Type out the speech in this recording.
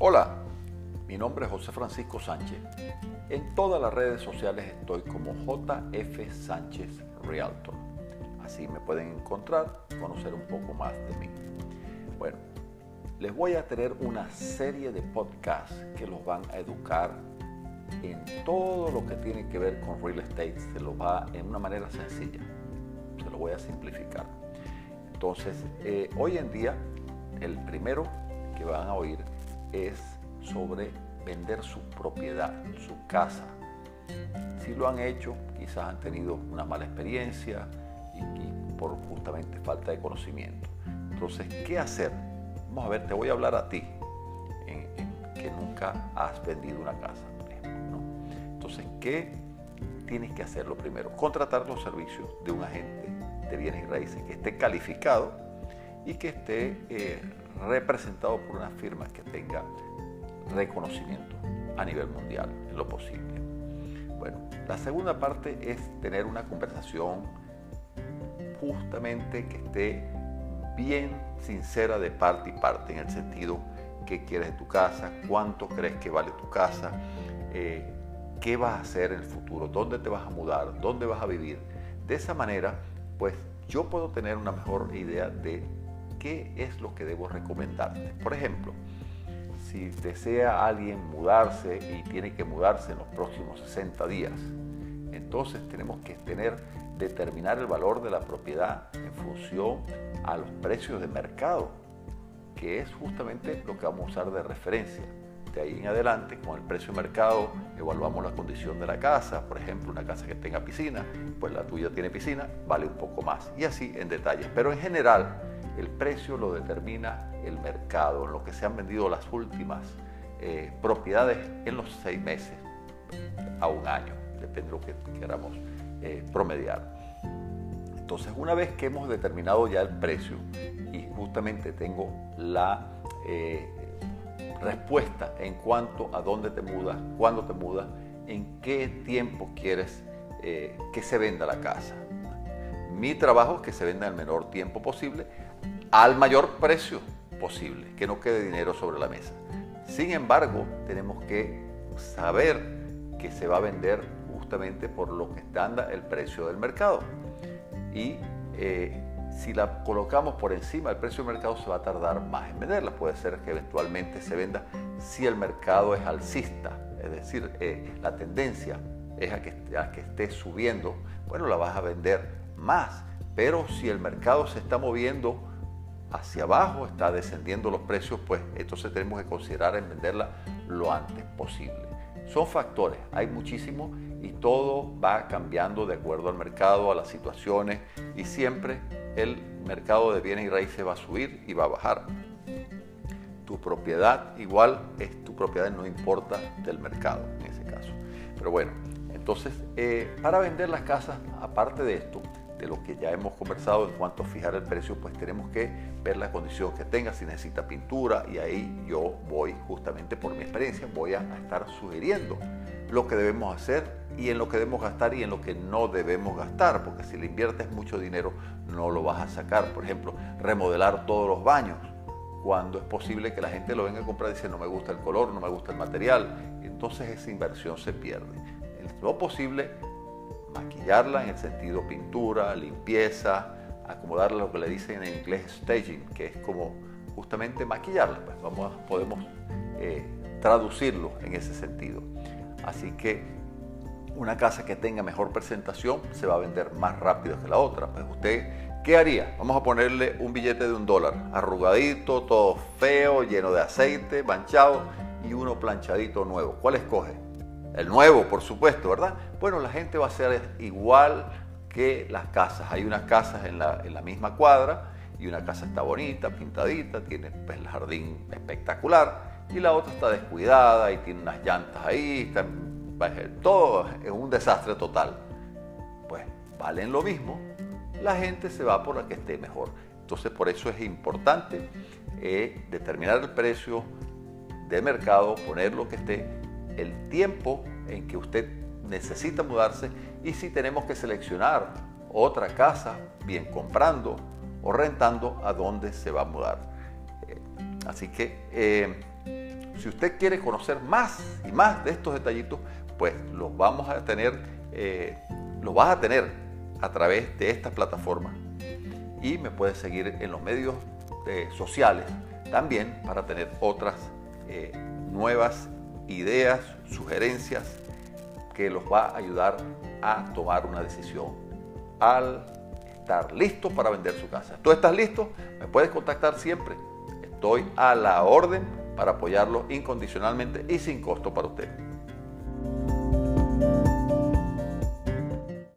Hola, mi nombre es José Francisco Sánchez. En todas las redes sociales estoy como JF Sánchez Realtor. Así me pueden encontrar, conocer un poco más de mí. Bueno, les voy a tener una serie de podcasts que los van a educar en todo lo que tiene que ver con real estate. Se lo va en una manera sencilla. Se lo voy a simplificar. Entonces, eh, hoy en día, el primero que van a oír es sobre vender su propiedad, su casa. Si lo han hecho, quizás han tenido una mala experiencia y, por justamente falta de conocimiento. Entonces, ¿qué hacer? Vamos a ver, te voy a hablar a ti, que nunca has vendido una casa, Entonces, ¿qué tienes que hacer? Lo primero, contratar los servicios de un agente de bienes y raíces que esté calificado y que esté eh, representado por una firma que tenga reconocimiento a nivel mundial en lo posible. Bueno, la segunda parte es tener una conversación justamente que esté bien sincera de parte y parte, en el sentido qué quieres de tu casa, cuánto crees que vale tu casa, eh, qué vas a hacer en el futuro, dónde te vas a mudar, dónde vas a vivir. De esa manera, pues yo puedo tener una mejor idea de qué es lo que debo recomendarte. Por ejemplo, si desea alguien mudarse y tiene que mudarse en los próximos 60 días, entonces tenemos que determinar el valor de la propiedad en función a los precios de mercado, que es justamente lo que vamos a usar de referencia. De ahí en adelante, con el precio de mercado, evaluamos la condición de la casa. Por ejemplo, una casa que tenga piscina, pues la tuya tiene piscina, vale un poco más. Y así en detalles. Pero en general, el precio lo determina el mercado, en lo que se han vendido las últimas eh, propiedades en los seis meses a un año, depende de lo que queramos eh, promediar. Entonces, una vez que hemos determinado ya el precio y justamente tengo la eh, respuesta en cuanto a dónde te mudas, cuándo te mudas, en qué tiempo quieres que se venda la casa. Mi trabajo es que se venda en el menor tiempo posible al mayor precio posible, que no quede dinero sobre la mesa. Sin embargo, tenemos que saber que se va a vender justamente por lo que está el precio del mercado. Y eh, si la colocamos por encima del precio del mercado se va a tardar más en venderla. Puede ser que eventualmente se venda si el mercado es alcista, es decir, eh, la tendencia es a que, a que esté subiendo, bueno, la vas a vender más. Pero si el mercado se está moviendo hacia abajo, está descendiendo los precios, pues entonces tenemos que considerar en venderla lo antes posible. Son factores, hay muchísimos y todo va cambiando de acuerdo al mercado, a las situaciones y siempre el mercado de bienes y raíces va a subir y va a bajar. Tu propiedad igual es tu propiedad, no importa del mercado en ese caso. Pero bueno, entonces eh, para vender las casas, aparte de esto, de lo que ya hemos conversado en cuanto a fijar el precio, pues tenemos que ver la condición que tenga, si necesita pintura, y ahí yo voy, justamente por mi experiencia, voy a, estar sugiriendo lo que debemos hacer y en lo que debemos gastar y en lo que no debemos gastar, porque si le inviertes mucho dinero no lo vas a sacar. Por ejemplo, remodelar todos los baños, cuando es posible que la gente lo venga a comprar y dice no me gusta el color, no me gusta el material, entonces esa inversión se pierde. Lo posible, maquillarla en el sentido pintura, limpieza, acomodarla lo que le dicen en inglés staging, que es como justamente maquillarla. Pues vamos, podemos eh, traducirlo en ese sentido. Así que una casa que tenga mejor presentación se va a vender más rápido que la otra. Pues usted, ¿qué haría? Vamos a ponerle un billete de un dólar, arrugadito, todo feo, lleno de aceite, manchado y uno planchadito nuevo. ¿Cuál escoge? El nuevo, por supuesto, ¿verdad? Bueno, la gente va a ser igual que las casas. Hay unas casas en la, misma cuadra y una casa está bonita, pintadita, tiene pues, el jardín espectacular y la otra está descuidada y tiene unas llantas ahí, pues, todo es un desastre total. Pues valen lo mismo, la gente se va por la que esté mejor. Entonces por eso es importante eh, determinar el precio de mercado, poner lo que esté el tiempo en que usted necesita mudarse y si tenemos que seleccionar otra casa, bien comprando o rentando, a dónde se va a mudar. Eh, así que eh, Si usted quiere conocer más y más de estos detallitos, pues los vamos a tener, eh, los vas a tener a través de esta plataforma. Y me puedes seguir en los medios eh, sociales también para tener otras nuevas ideas, sugerencias que los va a ayudar a tomar una decisión al estar listo para vender su casa. ¿Tú estás listo? Me puedes contactar siempre. Estoy a la orden para apoyarlo incondicionalmente y sin costo para usted.